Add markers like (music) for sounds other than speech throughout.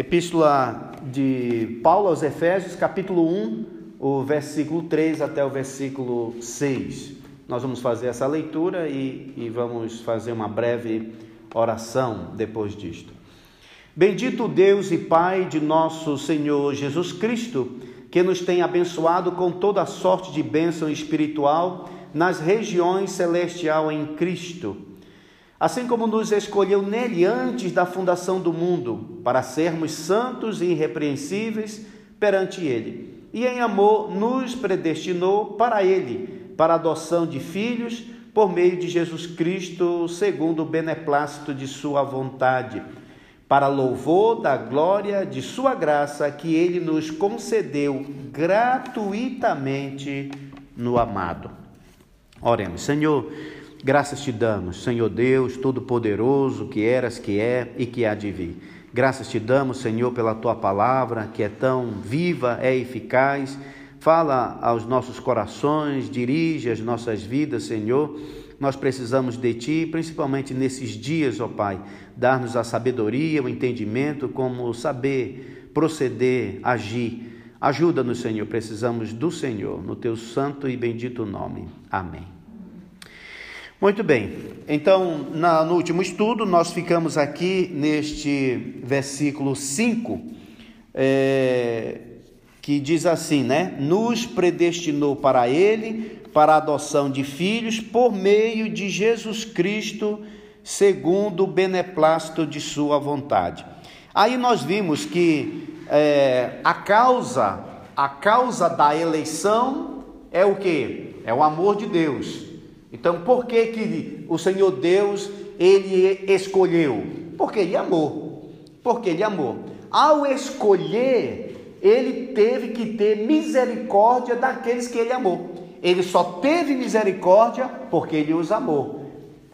Epístola de Paulo aos Efésios, capítulo 1, o versículo 3 até o versículo 6. Nós vamos fazer essa leitura e, e vamos fazer uma breve oração depois disto. Bendito Deus e Pai de nosso Senhor Jesus Cristo, que nos tem abençoado com toda sorte de bênção espiritual nas regiões celestial em Cristo assim como nos escolheu nele antes da fundação do mundo, para sermos santos e irrepreensíveis perante ele. E em amor nos predestinou para ele, para adoção de filhos, por meio de Jesus Cristo, segundo o beneplácito de sua vontade, para louvor da glória de sua graça que ele nos concedeu gratuitamente no amado. Oremos, Senhor, Graças te damos, Senhor Deus Todo-Poderoso, que eras, que é e que há de vir. Graças te damos, Senhor, pela tua palavra, que é tão viva, é eficaz. Fala aos nossos corações, dirige as nossas vidas, Senhor. Nós precisamos de ti, principalmente nesses dias, ó Pai, dar-nos a sabedoria, o entendimento, como saber, proceder, agir. Ajuda-nos, Senhor, precisamos do Senhor, no teu santo e bendito nome. Amém. Muito bem, então na, no último estudo nós ficamos aqui neste versículo 5, é, que diz assim, né? Nos predestinou para Ele, para a adoção de filhos, por meio de Jesus Cristo, segundo o beneplácito de Sua vontade. Aí nós vimos que é, a causa, a causa da eleição é o que? É o amor de Deus. Então, por que, que o Senhor Deus ele escolheu? Porque ele amou. Porque ele amou. Ao escolher, ele teve que ter misericórdia daqueles que ele amou. Ele só teve misericórdia porque ele os amou.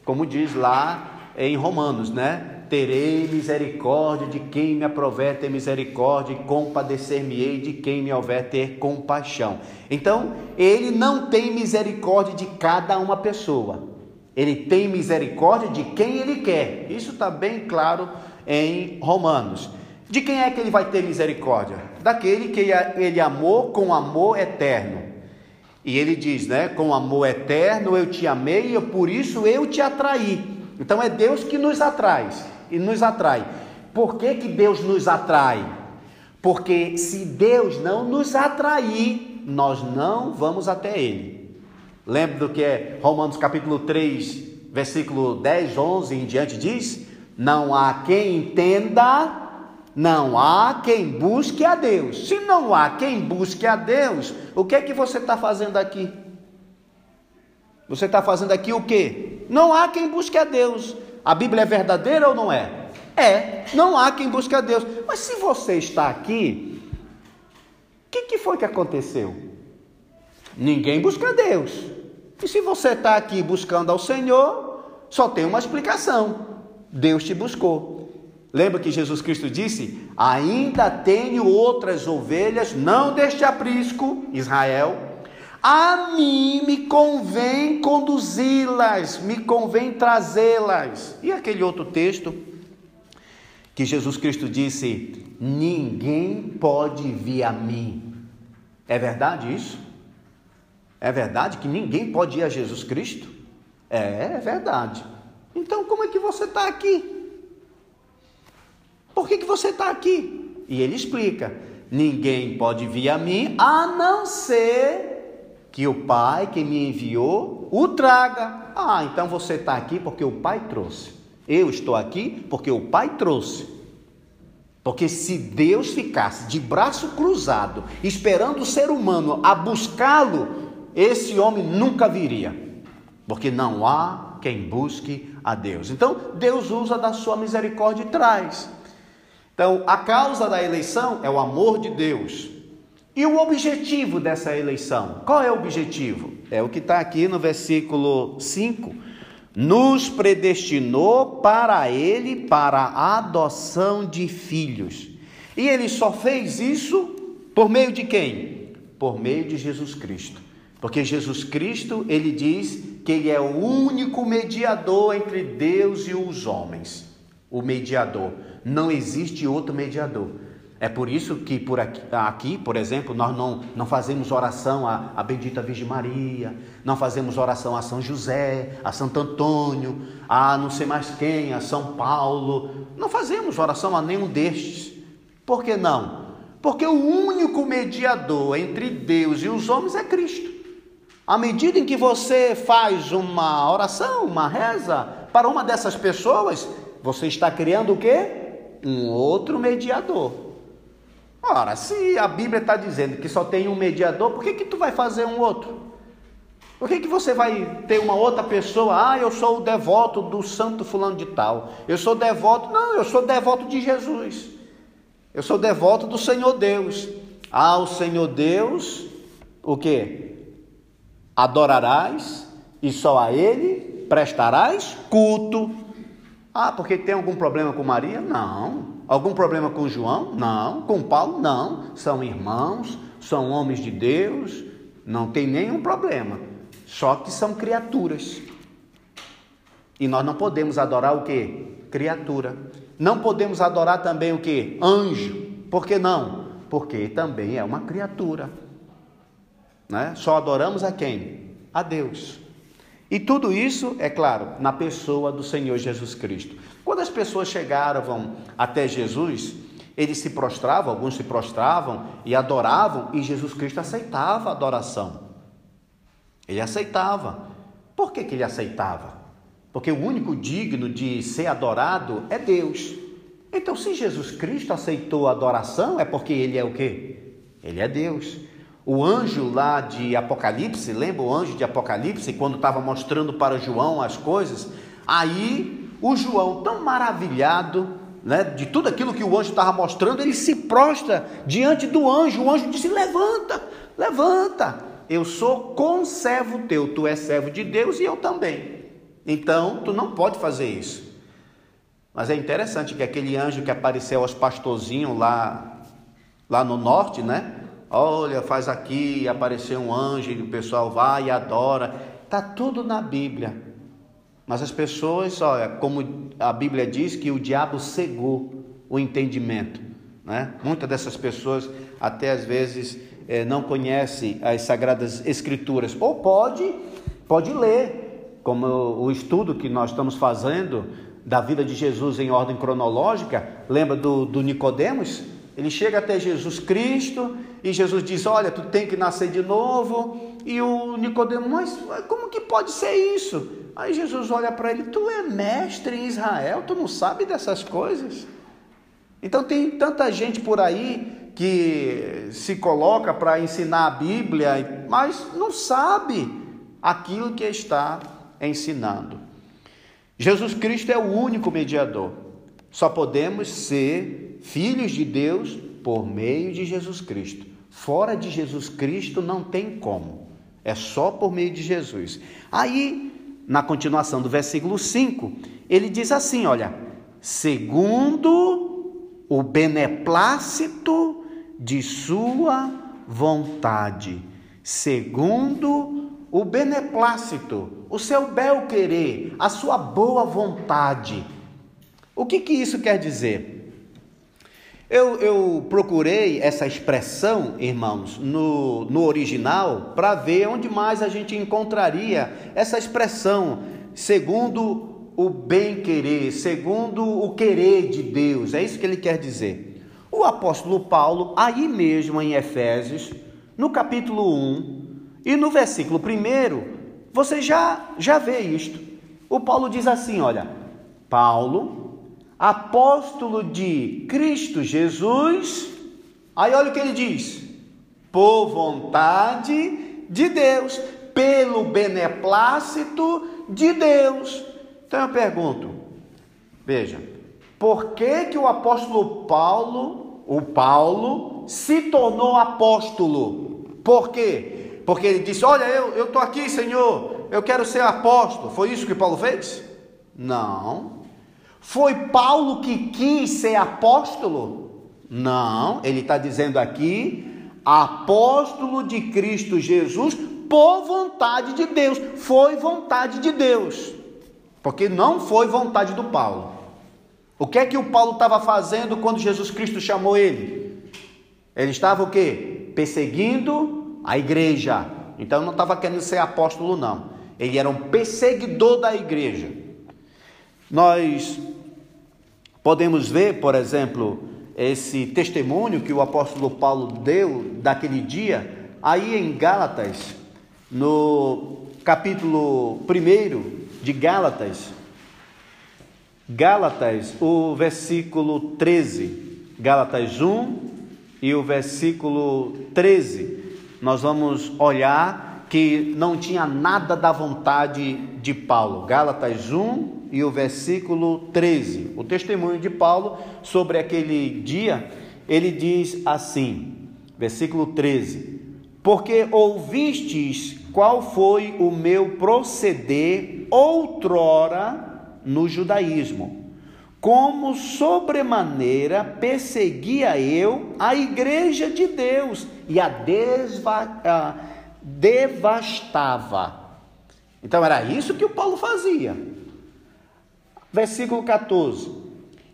Como diz lá em Romanos, né? Terei misericórdia de quem me aprover ter misericórdia e compadecer-me-ei de quem me houver ter compaixão. Então, ele não tem misericórdia de cada uma pessoa. Ele tem misericórdia de quem ele quer. Isso está bem claro em Romanos. De quem é que ele vai ter misericórdia? Daquele que ele amou com amor eterno. E ele diz, né? Com amor eterno eu te amei e por isso eu te atraí. Então é Deus que nos atrai e nos atrai. Por que, que Deus nos atrai? Porque se Deus não nos atrair, nós não vamos até Ele. Lembra do que é Romanos capítulo 3, versículo 10, 11 em diante diz? Não há quem entenda, não há quem busque a Deus. Se não há quem busque a Deus, o que é que você está fazendo aqui? Você está fazendo aqui o quê? Não há quem busque a Deus. A Bíblia é verdadeira ou não é? É, não há quem busque a Deus. Mas se você está aqui, o que, que foi que aconteceu? Ninguém busca a Deus. E se você está aqui buscando ao Senhor, só tem uma explicação: Deus te buscou. Lembra que Jesus Cristo disse: Ainda tenho outras ovelhas, não deste aprisco, Israel, a mim me convém conduzi-las, me convém trazê-las. E aquele outro texto que Jesus Cristo disse: Ninguém pode vir a mim. É verdade isso? É verdade que ninguém pode ir a Jesus Cristo? É, é verdade. Então como é que você está aqui? Por que, que você está aqui? E ele explica: Ninguém pode vir a mim a não ser que o Pai que me enviou o traga. Ah, então você está aqui porque o Pai trouxe. Eu estou aqui porque o Pai trouxe. Porque se Deus ficasse de braço cruzado, esperando o ser humano a buscá-lo, esse homem nunca viria. Porque não há quem busque a Deus. Então, Deus usa da sua misericórdia e traz. Então, a causa da eleição é o amor de Deus. E o objetivo dessa eleição? Qual é o objetivo? É o que está aqui no versículo 5. Nos predestinou para Ele para a adoção de filhos. E Ele só fez isso por meio de quem? Por meio de Jesus Cristo. Porque Jesus Cristo, ele diz que ele é o único mediador entre Deus e os homens. o mediador. Não existe outro mediador. É por isso que por aqui, aqui, por exemplo, nós não, não fazemos oração à, à bendita Virgem Maria, não fazemos oração a São José, a Santo Antônio, a não sei mais quem, a São Paulo. Não fazemos oração a nenhum destes. Por que não? Porque o único mediador entre Deus e os homens é Cristo. À medida em que você faz uma oração, uma reza para uma dessas pessoas, você está criando o quê? Um outro mediador. Ora, se a Bíblia está dizendo que só tem um mediador, por que, que tu vai fazer um outro? Por que, que você vai ter uma outra pessoa? Ah, eu sou o devoto do santo fulano de tal. Eu sou devoto. Não, eu sou devoto de Jesus. Eu sou devoto do Senhor Deus. Ah, o Senhor Deus, o que? Adorarás e só a Ele prestarás culto. Ah, porque tem algum problema com Maria? Não. Algum problema com João? Não. Com Paulo? Não. São irmãos, são homens de Deus, não tem nenhum problema. Só que são criaturas. E nós não podemos adorar o que? Criatura. Não podemos adorar também o que? Anjo. Por que não? Porque também é uma criatura. Né? Só adoramos a quem? A Deus. E tudo isso, é claro, na pessoa do Senhor Jesus Cristo. Quando as pessoas chegaram até Jesus, eles se prostravam, alguns se prostravam e adoravam, e Jesus Cristo aceitava a adoração. Ele aceitava. Por que, que ele aceitava? Porque o único digno de ser adorado é Deus. Então, se Jesus Cristo aceitou a adoração, é porque ele é o quê? Ele é Deus. O anjo lá de Apocalipse, lembra o anjo de Apocalipse, quando estava mostrando para João as coisas? Aí o João, tão maravilhado né, de tudo aquilo que o anjo estava mostrando, ele se prostra diante do anjo. O anjo disse: Levanta, levanta, eu sou conservo teu, tu és servo de Deus e eu também. Então, tu não pode fazer isso. Mas é interessante que aquele anjo que apareceu aos pastorzinhos lá, lá no norte, né? Olha, faz aqui, apareceu um anjo, e o pessoal vai e adora. Está tudo na Bíblia. Mas as pessoas, olha, como a Bíblia diz que o diabo cegou o entendimento. Né? Muitas dessas pessoas até às vezes é, não conhecem as Sagradas Escrituras. Ou pode, pode ler, como o estudo que nós estamos fazendo da vida de Jesus em ordem cronológica. Lembra do, do Nicodemos? Ele chega até Jesus Cristo e Jesus diz: Olha, tu tem que nascer de novo. E o Nicodemo, mas como que pode ser isso? Aí Jesus olha para ele: Tu é mestre em Israel, tu não sabe dessas coisas? Então tem tanta gente por aí que se coloca para ensinar a Bíblia, mas não sabe aquilo que está ensinando. Jesus Cristo é o único mediador. Só podemos ser filhos de Deus por meio de Jesus Cristo. Fora de Jesus Cristo não tem como. É só por meio de Jesus. Aí, na continuação do versículo 5, ele diz assim: olha, segundo o beneplácito de sua vontade, segundo o beneplácito, o seu bel querer, a sua boa vontade. O que, que isso quer dizer? Eu, eu procurei essa expressão, irmãos, no, no original, para ver onde mais a gente encontraria essa expressão, segundo o bem-querer, segundo o querer de Deus. É isso que ele quer dizer. O apóstolo Paulo, aí mesmo em Efésios, no capítulo 1 e no versículo 1, você já, já vê isto. O Paulo diz assim: olha, Paulo apóstolo de Cristo Jesus. Aí olha o que ele diz: por vontade de Deus, pelo beneplácito de Deus. Então eu pergunto, veja, por que que o apóstolo Paulo, o Paulo, se tornou apóstolo? Por quê? Porque ele disse: Olha, eu estou aqui, Senhor, eu quero ser apóstolo. Foi isso que Paulo fez? Não. Foi Paulo que quis ser apóstolo? Não, ele está dizendo aqui, apóstolo de Cristo Jesus por vontade de Deus. Foi vontade de Deus, porque não foi vontade do Paulo. O que é que o Paulo estava fazendo quando Jesus Cristo chamou ele? Ele estava o quê? Perseguindo a igreja. Então não estava querendo ser apóstolo, não. Ele era um perseguidor da igreja. Nós podemos ver, por exemplo, esse testemunho que o apóstolo Paulo deu daquele dia, aí em Gálatas, no capítulo 1 de Gálatas, Gálatas, o versículo 13, Gálatas 1 e o versículo 13, nós vamos olhar que não tinha nada da vontade de Paulo. Gálatas 1 e o versículo 13. O testemunho de Paulo sobre aquele dia, ele diz assim, versículo 13: Porque ouvistes qual foi o meu proceder outrora no judaísmo. Como sobremaneira perseguia eu a igreja de Deus e a, desva, a devastava. Então era isso que o Paulo fazia. Versículo 14: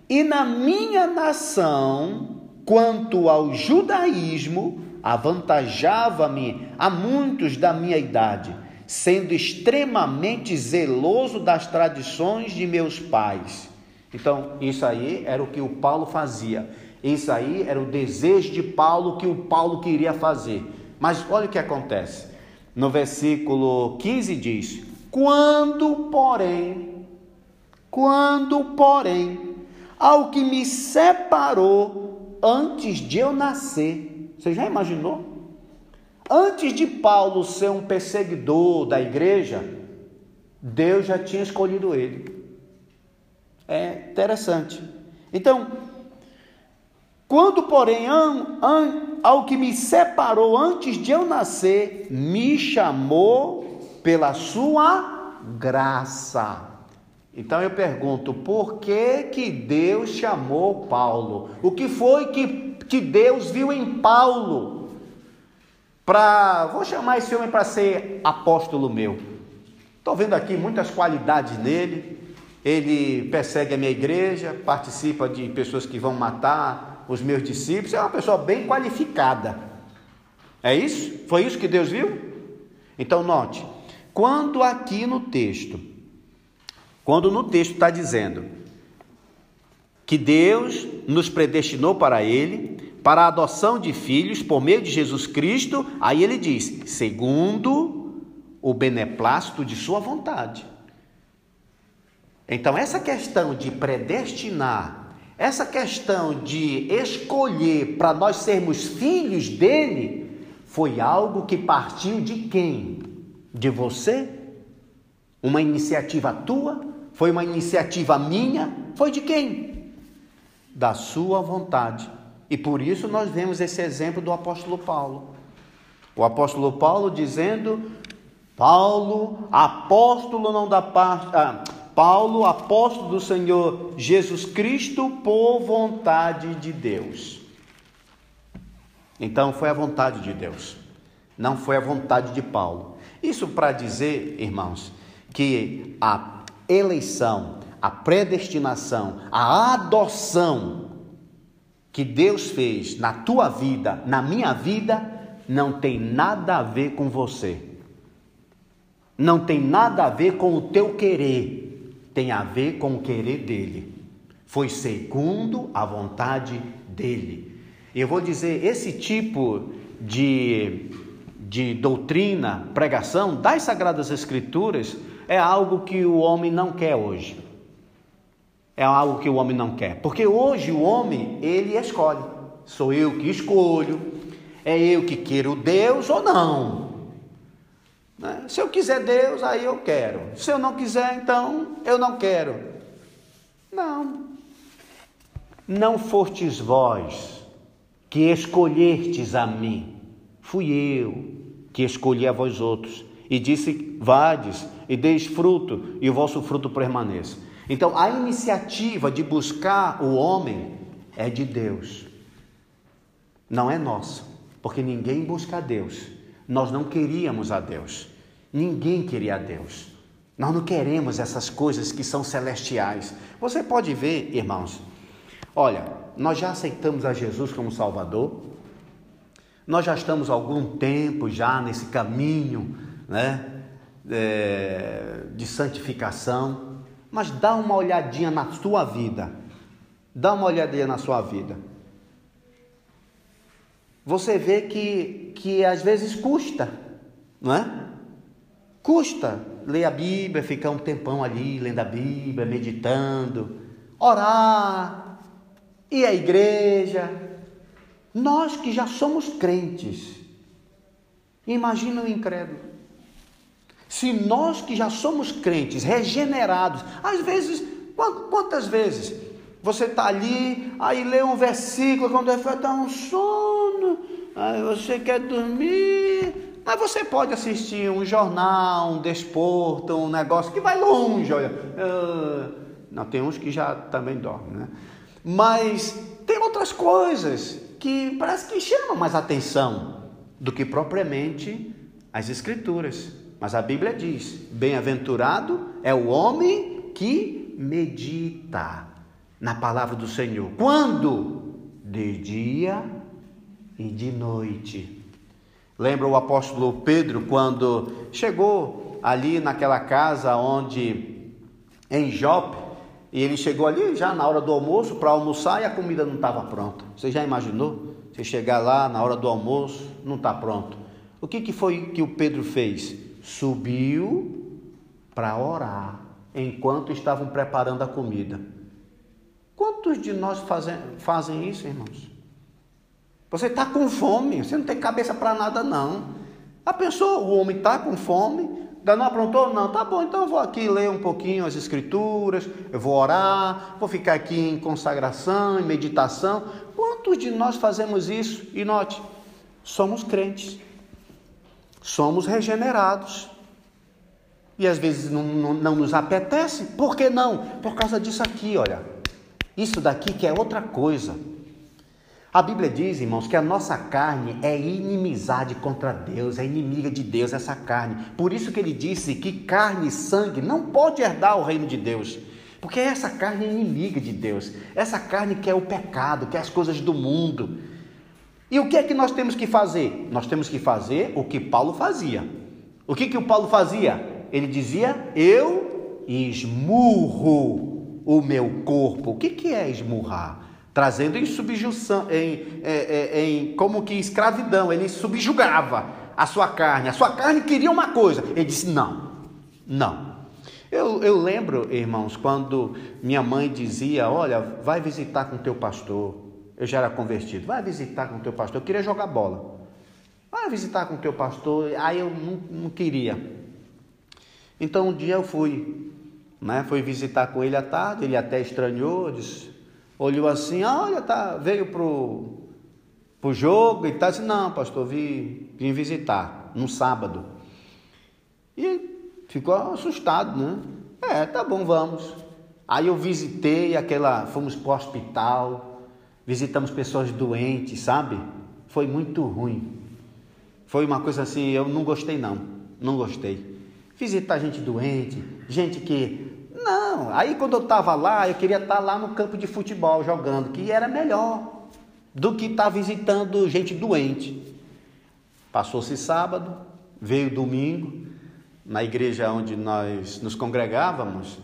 E na minha nação, quanto ao judaísmo, avantajava-me a muitos da minha idade sendo extremamente zeloso das tradições de meus pais. Então, isso aí era o que o Paulo fazia. Isso aí era o desejo de Paulo que o Paulo queria fazer. Mas olha o que acontece. No versículo 15 diz: Quando, porém, quando, porém, ao que me separou antes de eu nascer. Você já imaginou? Antes de Paulo ser um perseguidor da igreja, Deus já tinha escolhido ele. É interessante. Então, quando, porém, ao que me separou antes de eu nascer, me chamou pela sua graça. Então eu pergunto, por que que Deus chamou Paulo? O que foi que, que Deus viu em Paulo? para, vou chamar esse homem para ser apóstolo meu. Estou vendo aqui muitas qualidades nele. Ele persegue a minha igreja, participa de pessoas que vão matar os meus discípulos. É uma pessoa bem qualificada. É isso? Foi isso que Deus viu? Então note, quando aqui no texto, quando no texto está dizendo que Deus nos predestinou para Ele, para a adoção de filhos por meio de Jesus Cristo, aí ele diz: segundo o beneplácito de Sua vontade. Então, essa questão de predestinar, essa questão de escolher para nós sermos filhos dele, foi algo que partiu de quem? De você? Uma iniciativa tua? Foi uma iniciativa minha? Foi de quem? Da sua vontade. E por isso nós vemos esse exemplo do apóstolo Paulo. O apóstolo Paulo dizendo: Paulo, apóstolo não da parte. Ah, Paulo, apóstolo do Senhor Jesus Cristo, por vontade de Deus. Então foi a vontade de Deus, não foi a vontade de Paulo. Isso para dizer, irmãos, que a eleição, a predestinação, a adoção que Deus fez na tua vida, na minha vida, não tem nada a ver com você. Não tem nada a ver com o teu querer, tem a ver com o querer dele. Foi segundo a vontade dele. Eu vou dizer, esse tipo de, de doutrina, pregação das Sagradas Escrituras é algo que o homem não quer hoje é algo que o homem não quer. Porque hoje o homem, ele escolhe. Sou eu que escolho, é eu que quero Deus ou não. Né? Se eu quiser Deus, aí eu quero. Se eu não quiser, então eu não quero. Não. Não fostes vós que escolhertes a mim, fui eu que escolhi a vós outros. E disse: Vades e deis fruto, e o vosso fruto permaneça. Então, a iniciativa de buscar o homem é de Deus, não é nossa, porque ninguém busca a Deus. Nós não queríamos a Deus, ninguém queria a Deus. Nós não queremos essas coisas que são celestiais. Você pode ver, irmãos, olha, nós já aceitamos a Jesus como Salvador, nós já estamos há algum tempo já nesse caminho, né, é, de santificação, mas dá uma olhadinha na sua vida, dá uma olhadinha na sua vida. Você vê que, que às vezes custa, não é? Custa ler a Bíblia, ficar um tempão ali lendo a Bíblia, meditando, orar, ir à igreja. Nós que já somos crentes, imagina o incrédulo. Se nós que já somos crentes, regenerados, às vezes, quantas vezes você está ali, aí lê um versículo, quando vai dar um sono, aí você quer dormir, mas você pode assistir um jornal, um desporto, um negócio que vai longe, olha. Uh, não, tem uns que já também dormem, né? Mas tem outras coisas que parece que chamam mais atenção do que propriamente as escrituras. Mas a Bíblia diz: bem-aventurado é o homem que medita na palavra do Senhor. Quando? De dia e de noite. Lembra o apóstolo Pedro quando chegou ali naquela casa onde em Jope, e ele chegou ali já na hora do almoço para almoçar e a comida não estava pronta. Você já imaginou? Você chegar lá na hora do almoço, não está pronto. O que, que foi que o Pedro fez? Subiu para orar enquanto estavam preparando a comida. Quantos de nós fazem, fazem isso, irmãos? Você está com fome, você não tem cabeça para nada, não. A pessoa, o homem está com fome, ainda não aprontou? Não, tá bom, então eu vou aqui ler um pouquinho as escrituras, eu vou orar, vou ficar aqui em consagração, em meditação. Quantos de nós fazemos isso? E note, somos crentes, somos regenerados. E às vezes não, não, não nos apetece, por que não? Por causa disso aqui, olha. Isso daqui que é outra coisa. A Bíblia diz, irmãos, que a nossa carne é inimizade contra Deus, é inimiga de Deus essa carne. Por isso que ele disse que carne e sangue não pode herdar o reino de Deus. Porque essa carne é inimiga de Deus. Essa carne quer o pecado, quer as coisas do mundo. E o que é que nós temos que fazer? Nós temos que fazer o que Paulo fazia. O que, que o Paulo fazia? Ele dizia: Eu esmurro o meu corpo. O que, que é esmurrar? trazendo em subjunção, em, em, é, é, em, como que escravidão, ele subjugava a sua carne. A sua carne queria uma coisa, ele disse: não, não. Eu, eu lembro, irmãos, quando minha mãe dizia: Olha, vai visitar com teu pastor. Eu já era convertido, vai visitar com teu pastor. Eu queria jogar bola. Vai visitar com teu pastor. Aí eu não, não queria. Então um dia eu fui, né? Fui visitar com ele à tarde. Ele até estranhou, disse: olhou assim, olha, tá, veio pro, pro jogo e tal, disse, não, pastor, vim, vim visitar, no sábado. E ficou assustado, né? É, tá bom, vamos. Aí eu visitei aquela, fomos pro hospital, visitamos pessoas doentes, sabe? Foi muito ruim. Foi uma coisa assim, eu não gostei não, não gostei. Visitar gente doente, gente que não, aí quando eu estava lá, eu queria estar tá lá no campo de futebol jogando, que era melhor do que estar tá visitando gente doente. Passou-se sábado, veio domingo, na igreja onde nós nos congregávamos,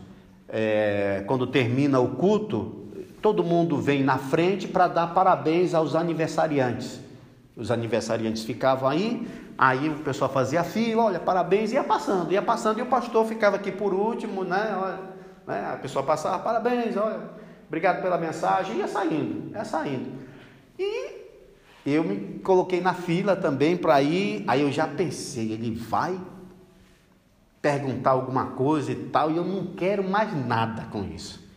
é, quando termina o culto, todo mundo vem na frente para dar parabéns aos aniversariantes. Os aniversariantes ficavam aí, aí o pessoal fazia fila, olha, parabéns, ia passando, ia passando, e o pastor ficava aqui por último, né? Olha, né? A pessoa passava, parabéns, olha, obrigado pela mensagem, ia saindo, ia saindo. E eu me coloquei na fila também para ir, aí eu já pensei, ele vai perguntar alguma coisa e tal, e eu não quero mais nada com isso.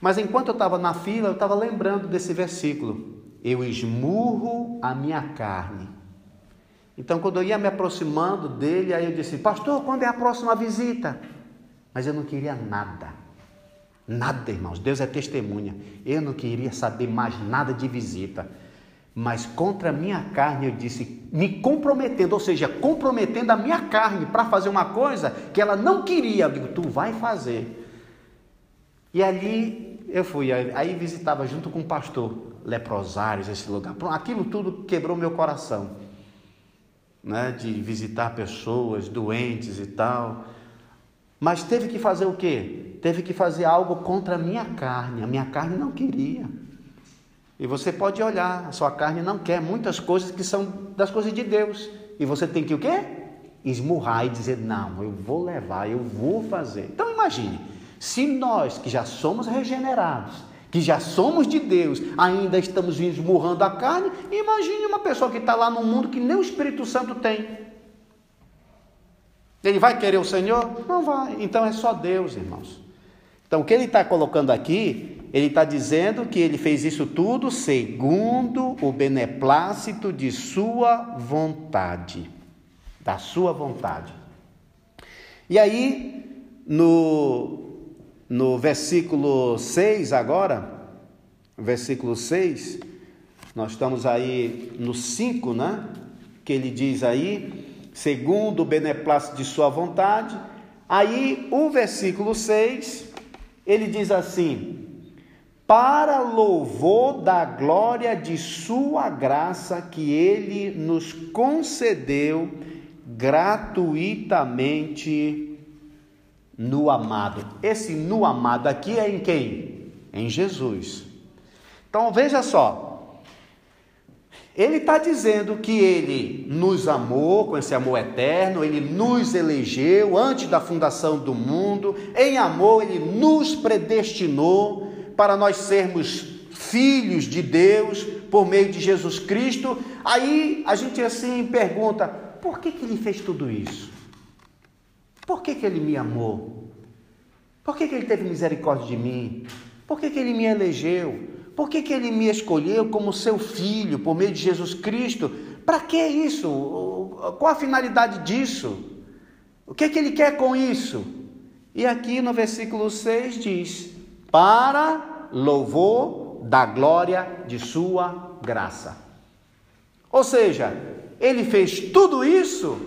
Mas enquanto eu estava na fila, eu estava lembrando desse versículo: Eu esmurro a minha carne. Então, quando eu ia me aproximando dele, aí eu disse: Pastor, quando é a próxima visita? Mas eu não queria nada. Nada, irmãos. Deus é testemunha. Eu não queria saber mais nada de visita. mas contra a minha carne eu disse, me comprometendo, ou seja, comprometendo a minha carne para fazer uma coisa que ela não queria. Eu digo, tu vai fazer. E ali eu fui, aí visitava junto com o pastor leprosários, esse lugar. Aquilo tudo quebrou meu coração, né? De visitar pessoas doentes e tal. Mas teve que fazer o quê? Teve que fazer algo contra a minha carne. A minha carne não queria. E você pode olhar, a sua carne não quer muitas coisas que são das coisas de Deus. E você tem que o quê? Esmurrar e dizer: "Não, eu vou levar, eu vou fazer". Então imagine, se nós que já somos regenerados, que já somos de Deus, ainda estamos esmurrando a carne, imagine uma pessoa que está lá no mundo que nem o Espírito Santo tem. Ele vai querer o Senhor? Não vai. Então é só Deus, irmãos. Então o que ele está colocando aqui ele está dizendo que ele fez isso tudo segundo o beneplácito de sua vontade. Da sua vontade. E aí, no, no versículo 6 agora, versículo 6, nós estamos aí no 5, né? Que ele diz aí, segundo o beneplácito de sua vontade. Aí, o versículo 6, ele diz assim: para louvor da glória de Sua graça que Ele nos concedeu gratuitamente no amado. Esse no amado aqui é em quem? Em Jesus. Então veja só. Ele está dizendo que ele nos amou com esse amor eterno, ele nos elegeu antes da fundação do mundo, em amor ele nos predestinou para nós sermos filhos de Deus por meio de Jesus Cristo. Aí a gente assim pergunta: por que, que ele fez tudo isso? Por que, que ele me amou? Por que, que ele teve misericórdia de mim? Por que, que ele me elegeu? Por que, que ele me escolheu como seu filho por meio de Jesus Cristo? Para que isso? Qual a finalidade disso? O que, que ele quer com isso? E aqui no versículo 6 diz: para louvor da glória de sua graça. Ou seja, ele fez tudo isso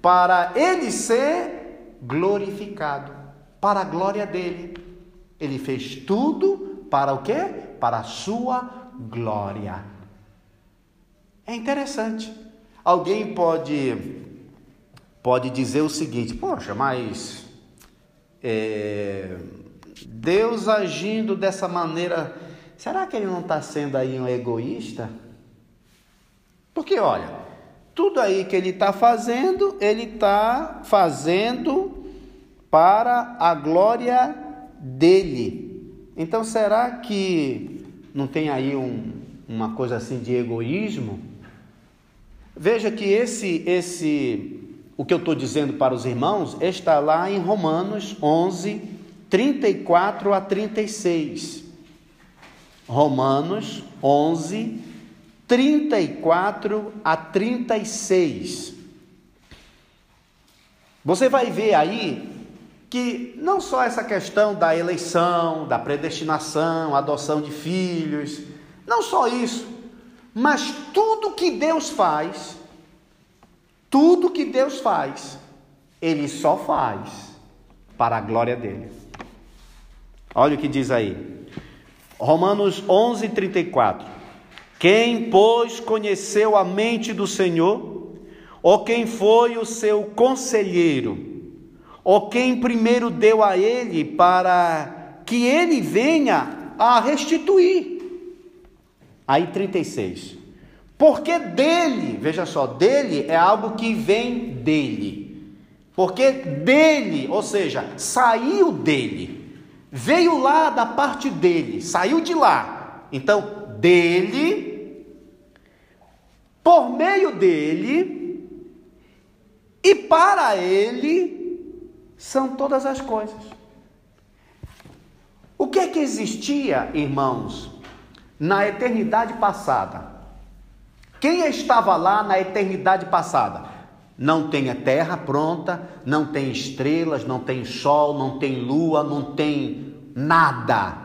para ele ser glorificado, para a glória dele. Ele fez tudo para o quê? Para a sua glória. É interessante. Alguém pode pode dizer o seguinte: poxa, mas é, Deus agindo dessa maneira, será que ele não está sendo aí um egoísta? Porque olha, tudo aí que ele está fazendo, ele está fazendo para a glória dele. Então será que não tem aí um, uma coisa assim de egoísmo? Veja que esse, esse, o que eu estou dizendo para os irmãos está lá em Romanos 11, 34 a 36. Romanos 11, 34 a 36. Você vai ver aí que não só essa questão da eleição, da predestinação, adoção de filhos, não só isso, mas tudo que Deus faz, tudo que Deus faz, Ele só faz para a glória dele. Olha o que diz aí. Romanos 11, 34. Quem, pois, conheceu a mente do Senhor, ou quem foi o seu conselheiro, ou quem primeiro deu a ele para que ele venha a restituir. Aí 36. Porque dele, veja só, dele é algo que vem dele. Porque dele, ou seja, saiu dele veio lá da parte dele, saiu de lá. Então, dele, por meio dele e para ele são todas as coisas. O que é que existia, irmãos, na eternidade passada? Quem estava lá na eternidade passada? Não tem a terra pronta, não tem estrelas, não tem sol, não tem lua, não tem nada.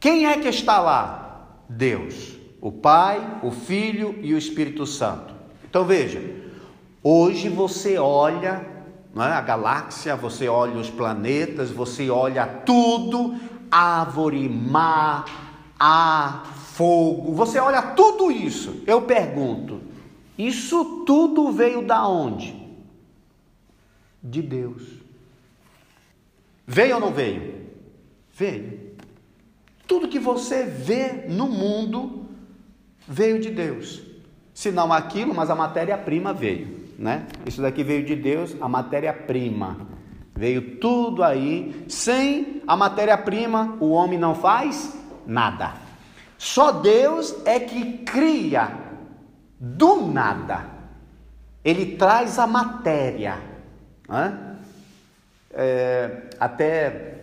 Quem é que está lá? Deus. o Pai, o Filho e o Espírito Santo. Então veja, hoje você olha é, a galáxia, você olha os planetas, você olha tudo, árvore, mar, ar, fogo, você olha tudo isso. Eu pergunto, isso tudo veio da onde? De Deus. Veio ou não veio? Veio. Tudo que você vê no mundo veio de Deus. Se não aquilo, mas a matéria-prima veio, né? Isso daqui veio de Deus, a matéria-prima. Veio tudo aí. Sem a matéria-prima, o homem não faz nada. Só Deus é que cria do nada. Ele traz a matéria. É, até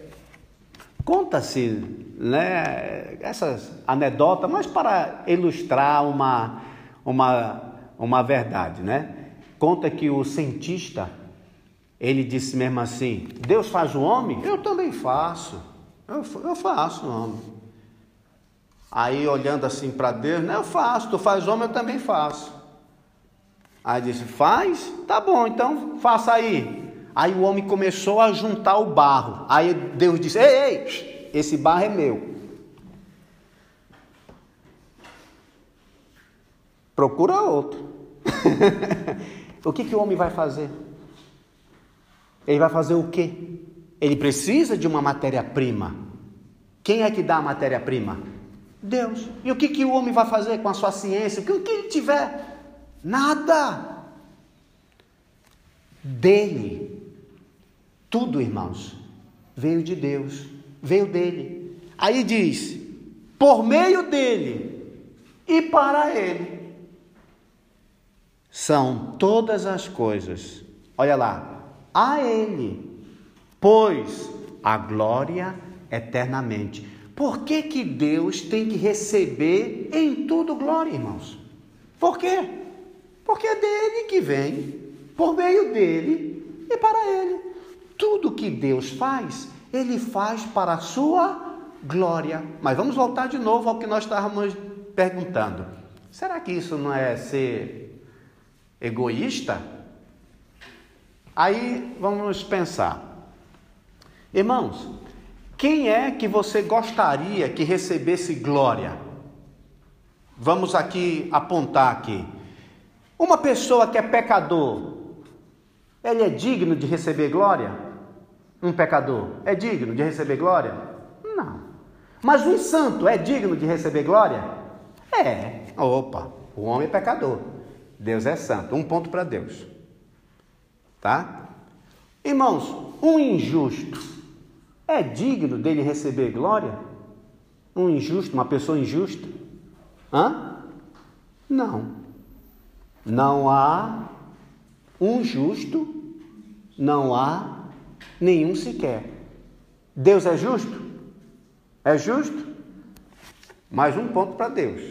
conta-se né, essas anedotas, mas para ilustrar uma, uma, uma verdade, né? Conta que o cientista, ele disse mesmo assim, Deus faz o homem? Eu também faço, eu, eu faço o homem. Aí olhando assim para Deus, né, eu faço, tu faz homem, eu também faço. Aí disse, faz? Tá bom, então faça aí. Aí o homem começou a juntar o barro. Aí Deus disse, ei, ei, esse barro é meu. Procura outro. (laughs) o que, que o homem vai fazer? Ele vai fazer o quê? Ele precisa de uma matéria-prima. Quem é que dá a matéria-prima? Deus. E o que, que o homem vai fazer com a sua ciência? O que ele tiver? Nada. Dele. Tudo, irmãos, veio de Deus, veio dele. Aí diz: por meio dele e para ele são todas as coisas. Olha lá, a Ele, pois a glória eternamente. Por que, que Deus tem que receber em tudo glória, irmãos? Por quê? Porque é dele que vem, por meio dele e para ele. Tudo que Deus faz, ele faz para a sua glória. Mas vamos voltar de novo ao que nós estávamos perguntando. Será que isso não é ser egoísta? Aí vamos pensar. Irmãos, quem é que você gostaria que recebesse glória? Vamos aqui apontar aqui. Uma pessoa que é pecador, ele é digno de receber glória? Um pecador é digno de receber glória? Não. Mas um santo é digno de receber glória? É. Opa, o homem é pecador. Deus é santo. Um ponto para Deus. Tá? Irmãos, um injusto é digno dele receber glória? Um injusto, uma pessoa injusta? Hã? Não. Não há um justo, não há nenhum sequer. Deus é justo? É justo? Mais um ponto para Deus.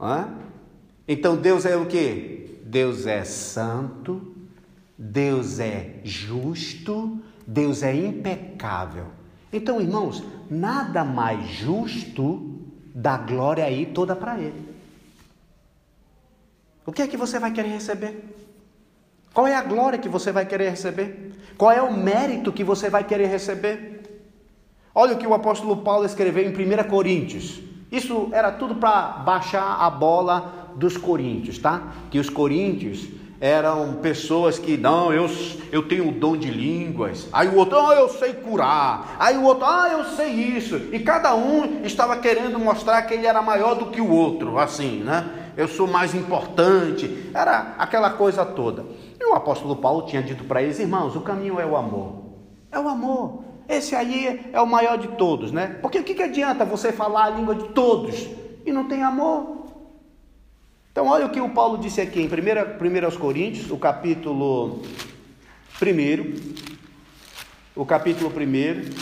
Hã? Então Deus é o que? Deus é santo, Deus é justo, Deus é impecável. Então, irmãos, nada mais justo da glória aí toda para Ele. O que é que você vai querer receber? Qual é a glória que você vai querer receber? Qual é o mérito que você vai querer receber? Olha o que o apóstolo Paulo escreveu em 1 Coríntios. Isso era tudo para baixar a bola dos coríntios, tá? Que os coríntios eram pessoas que, não, eu, eu tenho o dom de línguas. Aí o outro, ah, eu sei curar. Aí o outro, ah, eu sei isso. E cada um estava querendo mostrar que ele era maior do que o outro, assim, né? Eu sou mais importante. Era aquela coisa toda. E o apóstolo Paulo tinha dito para eles, irmãos, o caminho é o amor. É o amor. Esse aí é o maior de todos, né? Porque o que, que adianta você falar a língua de todos e não tem amor? Então, olha o que o Paulo disse aqui em 1, 1 Coríntios, o capítulo 1, o capítulo 1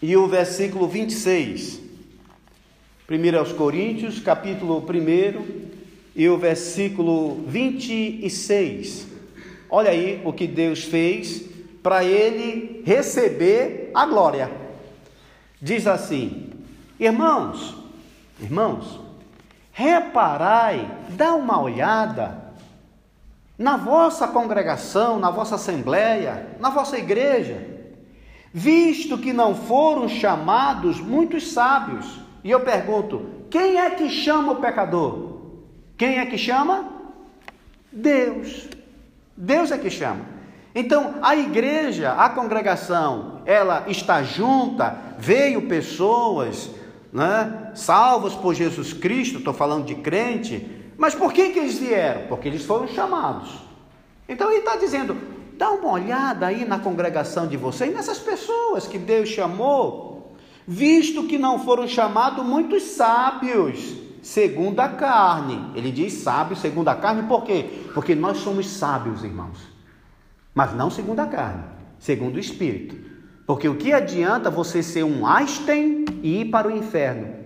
e o versículo 26. 1 Coríntios, capítulo 1 e o versículo 26. Olha aí o que Deus fez para ele receber a glória. Diz assim: Irmãos, Irmãos, reparai, dá uma olhada na vossa congregação, na vossa assembleia, na vossa igreja, visto que não foram chamados muitos sábios. E eu pergunto: quem é que chama o pecador? Quem é que chama? Deus. Deus é que chama. Então, a igreja, a congregação, ela está junta, veio pessoas, né, salvos por Jesus Cristo, estou falando de crente, mas por que, que eles vieram? Porque eles foram chamados. Então ele está dizendo: dá uma olhada aí na congregação de vocês, nessas pessoas que Deus chamou, visto que não foram chamados muitos sábios, segundo a carne. Ele diz sábios segundo a carne, por quê? Porque nós somos sábios, irmãos, mas não segundo a carne, segundo o Espírito. Porque o que adianta você ser um Einstein e ir para o inferno?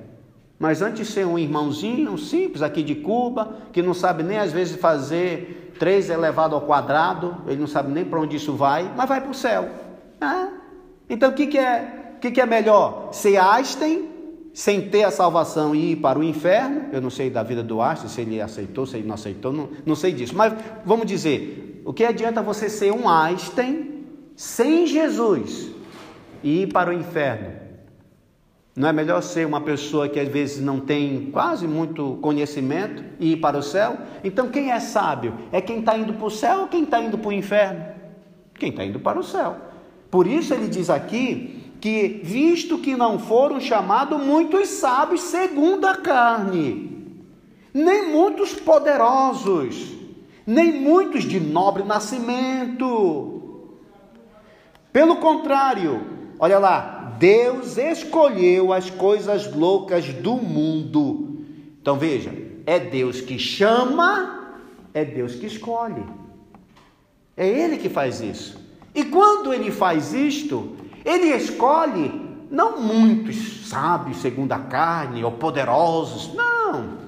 Mas antes de ser um irmãozinho um simples aqui de Cuba, que não sabe nem às vezes fazer 3 elevado ao quadrado, ele não sabe nem para onde isso vai, mas vai para o céu. Ah, então o que, que, é, que, que é melhor? Ser Einstein sem ter a salvação e ir para o inferno? Eu não sei da vida do Einstein, se ele aceitou, se ele não aceitou, não, não sei disso. Mas vamos dizer, o que adianta você ser um Einstein sem Jesus e ir para o inferno? Não é melhor ser uma pessoa que às vezes não tem quase muito conhecimento e ir para o céu? Então, quem é sábio? É quem está indo para o céu ou quem está indo para o inferno? Quem está indo para o céu. Por isso ele diz aqui que, visto que não foram chamados muitos sábios segundo a carne, nem muitos poderosos, nem muitos de nobre nascimento. Pelo contrário, olha lá, Deus escolheu as coisas loucas do mundo. Então veja, é Deus que chama, é Deus que escolhe. É Ele que faz isso. E quando Ele faz isto, Ele escolhe não muitos sábios segundo a carne ou poderosos, não.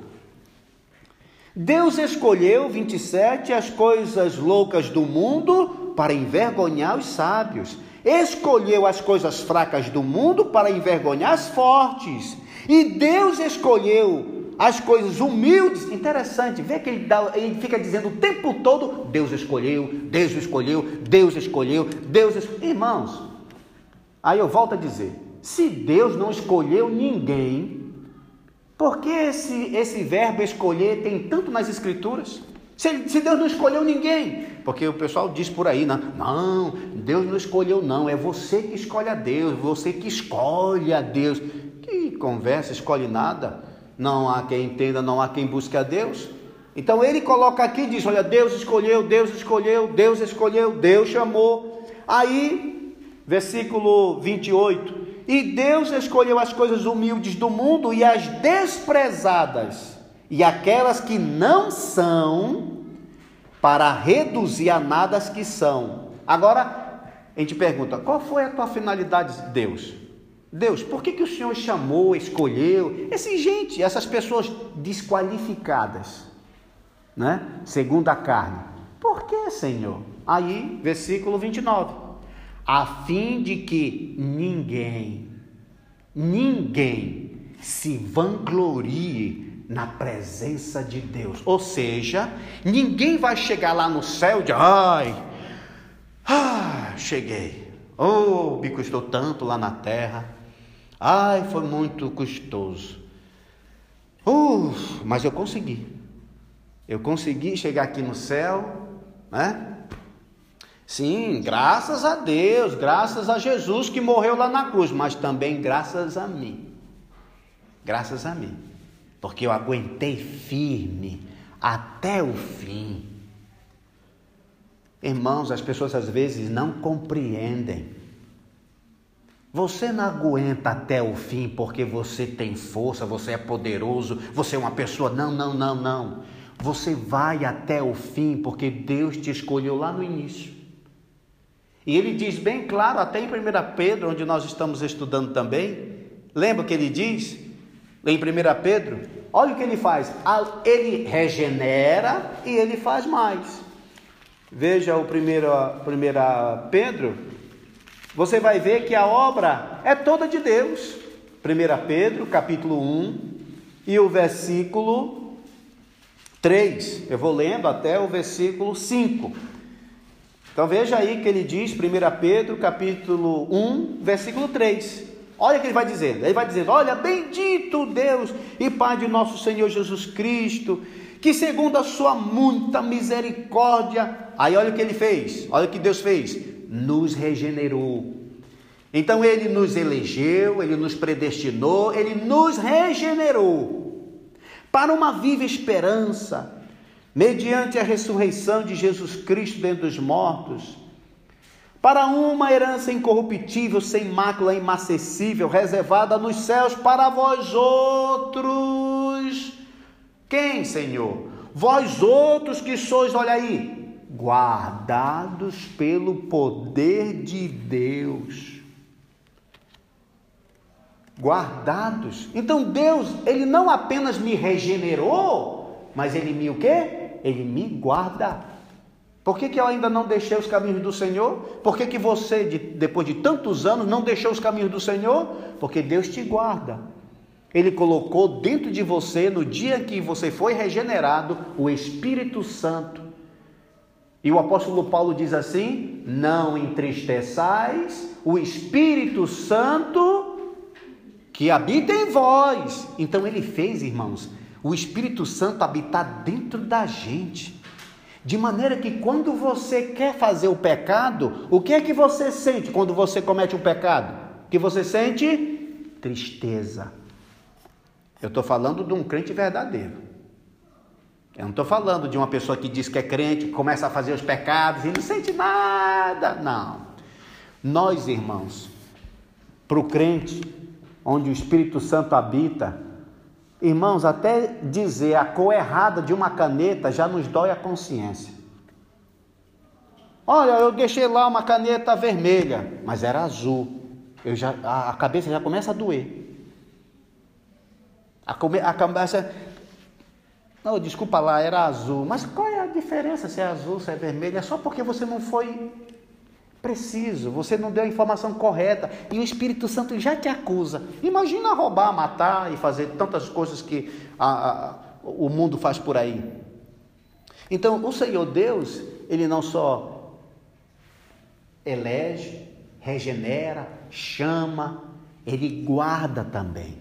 Deus escolheu 27 as coisas loucas do mundo para envergonhar os sábios escolheu as coisas fracas do mundo para envergonhar as fortes. E Deus escolheu as coisas humildes. Interessante, vê que ele, dá, ele fica dizendo o tempo todo: Deus escolheu, Deus escolheu, Deus escolheu, Deus escolheu. Irmãos, aí eu volto a dizer: se Deus não escolheu ninguém, por que esse, esse verbo escolher tem tanto nas Escrituras? Se, Deus não escolheu ninguém, porque o pessoal diz por aí, não, não, Deus não escolheu, não, é você que escolhe a Deus, você que escolhe a Deus. Que conversa, escolhe nada, não há quem entenda, não há quem busque a Deus. Então ele coloca aqui e diz: Olha, Deus escolheu, Deus escolheu, Deus escolheu, Deus chamou. Aí, versículo 28. E Deus escolheu as coisas humildes do mundo e as desprezadas e aquelas que não são, para reduzir a nada as que são. Agora, a gente pergunta: qual foi a tua finalidade de Deus? Deus, por que, que o Senhor chamou, escolheu essa gente, essas pessoas desqualificadas, né? Segundo a carne. Por que, Senhor? Aí, versículo 29. A fim de que ninguém, ninguém se vanglorie na presença de Deus. Ou seja, ninguém vai chegar lá no céu de ai, ah, cheguei. Oh, me custou tanto lá na terra. Ai, foi muito custoso. Uh, mas eu consegui. Eu consegui chegar aqui no céu, né? Sim, graças a Deus, graças a Jesus que morreu lá na cruz, mas também graças a mim. Graças a mim porque eu aguentei firme até o fim. Irmãos, as pessoas às vezes não compreendem. Você não aguenta até o fim porque você tem força, você é poderoso, você é uma pessoa. Não, não, não, não. Você vai até o fim porque Deus te escolheu lá no início. E ele diz bem claro, até em 1 Pedro, onde nós estamos estudando também. Lembra que ele diz? Em 1 Pedro, olha o que ele faz. Ele regenera e ele faz mais. Veja o 1 Pedro, você vai ver que a obra é toda de Deus. 1 Pedro, capítulo 1, e o versículo 3. Eu vou lendo até o versículo 5. Então veja aí que ele diz, 1 Pedro, capítulo 1, versículo 3. Olha o que ele vai dizendo. Ele vai dizendo: Olha, bendito Deus e Pai de nosso Senhor Jesus Cristo, que segundo a sua muita misericórdia, aí olha o que ele fez, olha o que Deus fez, nos regenerou. Então ele nos elegeu, ele nos predestinou, ele nos regenerou para uma viva esperança, mediante a ressurreição de Jesus Cristo dentre os mortos, para uma herança incorruptível, sem mácula, imacessível, reservada nos céus para vós outros. Quem, Senhor? Vós outros que sois, olha aí, guardados pelo poder de Deus. Guardados. Então Deus, ele não apenas me regenerou, mas ele me o quê? Ele me guarda. Por que, que eu ainda não deixei os caminhos do Senhor? Por que, que você, de, depois de tantos anos, não deixou os caminhos do Senhor? Porque Deus te guarda. Ele colocou dentro de você, no dia que você foi regenerado, o Espírito Santo. E o apóstolo Paulo diz assim: Não entristeçais o Espírito Santo que habita em vós. Então ele fez, irmãos, o Espírito Santo habitar dentro da gente. De maneira que quando você quer fazer o pecado, o que é que você sente quando você comete um pecado? Que você sente? Tristeza. Eu estou falando de um crente verdadeiro. Eu não estou falando de uma pessoa que diz que é crente, que começa a fazer os pecados e não sente nada. Não. Nós, irmãos, para o crente, onde o Espírito Santo habita, Irmãos, até dizer a cor errada de uma caneta já nos dói a consciência. Olha, eu deixei lá uma caneta vermelha, mas era azul. Eu já, a, a cabeça já começa a doer. A, a cabeça. Não, desculpa lá, era azul. Mas qual é a diferença se é azul, se é vermelho? É só porque você não foi preciso, você não deu a informação correta e o Espírito Santo já te acusa. Imagina roubar, matar e fazer tantas coisas que a, a, o mundo faz por aí. Então, o Senhor Deus, Ele não só elege, regenera, chama, Ele guarda também.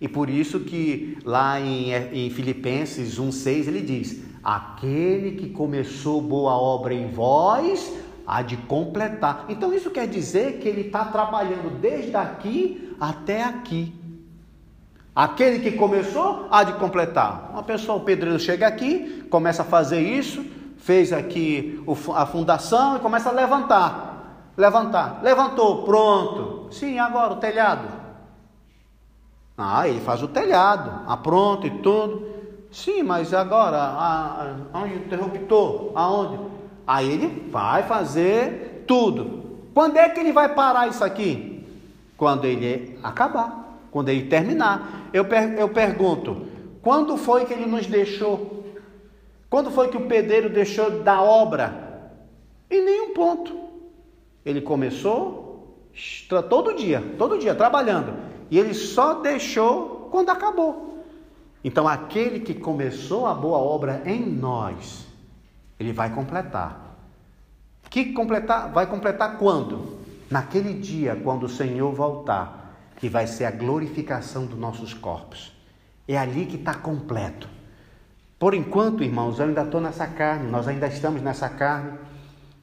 E por isso que lá em, em Filipenses 1,6 ele diz: Aquele que começou boa obra em vós, há de completar. Então isso quer dizer que ele está trabalhando desde aqui até aqui. Aquele que começou há de completar. Uma pessoa, o pedreiro chega aqui, começa a fazer isso, fez aqui a fundação e começa a levantar. Levantar. Levantou, pronto. Sim, agora o telhado. Ah, ele faz o telhado, ah, pronto e tudo. Sim, mas agora, aonde o interruptor? Aonde? Aí ele vai fazer tudo. Quando é que ele vai parar isso aqui? Quando ele acabar, quando ele terminar. Eu, per eu pergunto: quando foi que ele nos deixou? Quando foi que o pedreiro deixou da obra? Em nenhum ponto. Ele começou todo dia, todo dia trabalhando, e ele só deixou quando acabou. Então, aquele que começou a boa obra em nós, ele vai completar. Que completar? Vai completar quando? Naquele dia, quando o Senhor voltar, que vai ser a glorificação dos nossos corpos. É ali que está completo. Por enquanto, irmãos, eu ainda estou nessa carne, nós ainda estamos nessa carne.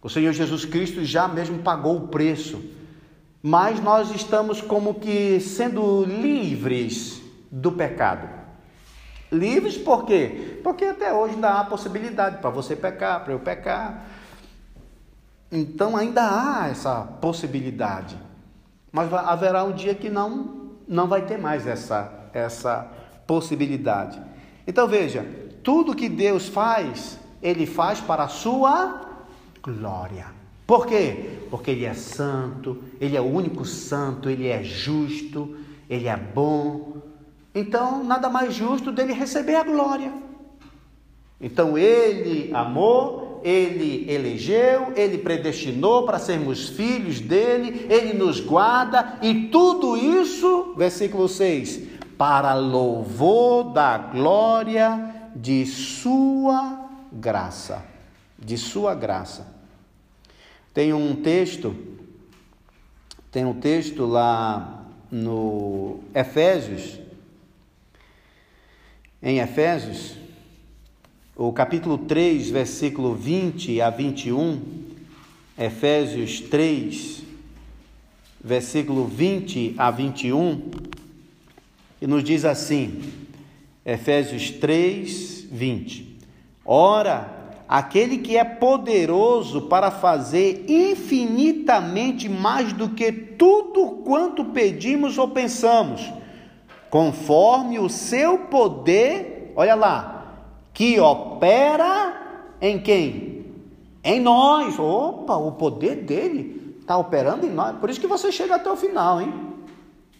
O Senhor Jesus Cristo já mesmo pagou o preço, mas nós estamos como que sendo livres do pecado. Livres por quê? Porque até hoje ainda há possibilidade para você pecar, para eu pecar. Então ainda há essa possibilidade. Mas haverá um dia que não não vai ter mais essa essa possibilidade. Então veja, tudo que Deus faz, ele faz para a sua glória. Por quê? Porque ele é santo, ele é o único santo, ele é justo, ele é bom, então, nada mais justo dele receber a glória. Então, ele amou, ele elegeu, ele predestinou para sermos filhos dele, ele nos guarda e tudo isso, versículo 6, para louvor da glória de Sua graça. De Sua graça. Tem um texto, tem um texto lá no Efésios, em Efésios, o capítulo 3, versículo 20 a 21, Efésios 3, versículo 20 a 21, e nos diz assim, Efésios 3, 20: Ora, aquele que é poderoso para fazer infinitamente mais do que tudo quanto pedimos ou pensamos, conforme o seu poder, olha lá, que opera em quem? Em nós. Opa, o poder dele está operando em nós. Por isso que você chega até o final, hein?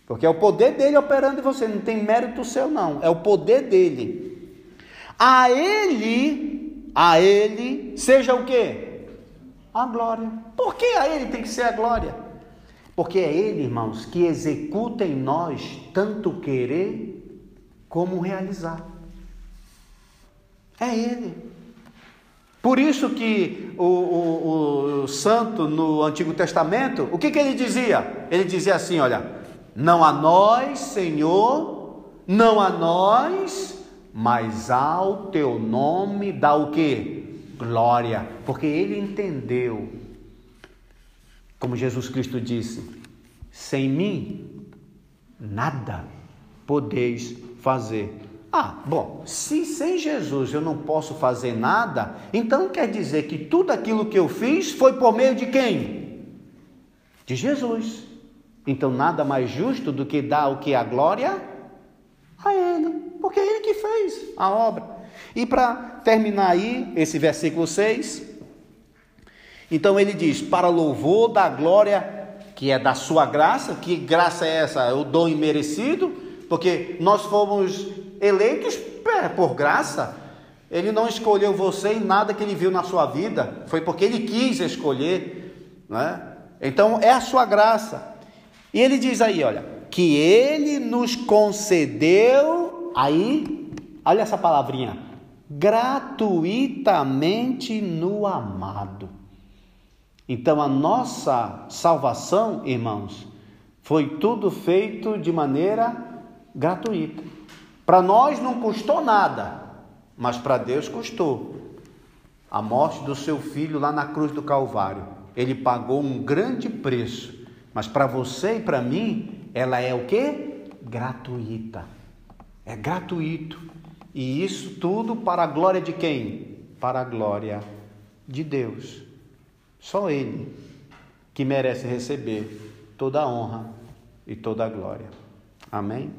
Porque é o poder dele operando em você, não tem mérito seu, não. É o poder dele. A ele, a ele, seja o quê? A glória. Por que a ele tem que ser a glória? Porque é ele, irmãos, que executa em nós tanto querer como realizar. É ele. Por isso que o, o, o santo no Antigo Testamento, o que, que ele dizia? Ele dizia assim: olha, não a nós, Senhor, não a nós, mas ao teu nome dá o que? Glória, porque ele entendeu, como Jesus Cristo disse: sem mim, nada podeis fazer. Ah, bom, se sem Jesus eu não posso fazer nada, então quer dizer que tudo aquilo que eu fiz foi por meio de quem? De Jesus. Então nada mais justo do que dar o que a glória a ele, porque é ele que fez a obra. E para terminar aí esse versículo 6, então ele diz: "Para louvor da glória que é da sua graça, que graça é essa? É o dom imerecido, porque nós fomos eleitos por graça. Ele não escolheu você em nada que ele viu na sua vida, foi porque ele quis escolher, né? Então é a sua graça. E ele diz aí, olha, que ele nos concedeu, aí, olha essa palavrinha, gratuitamente no amado. Então a nossa salvação, irmãos, foi tudo feito de maneira gratuita. Para nós não custou nada, mas para Deus custou. A morte do seu filho lá na cruz do Calvário. Ele pagou um grande preço mas para você e para mim, ela é o que? Gratuita. É gratuito. E isso tudo para a glória de quem? Para a glória de Deus. Só Ele que merece receber toda a honra e toda a glória. Amém?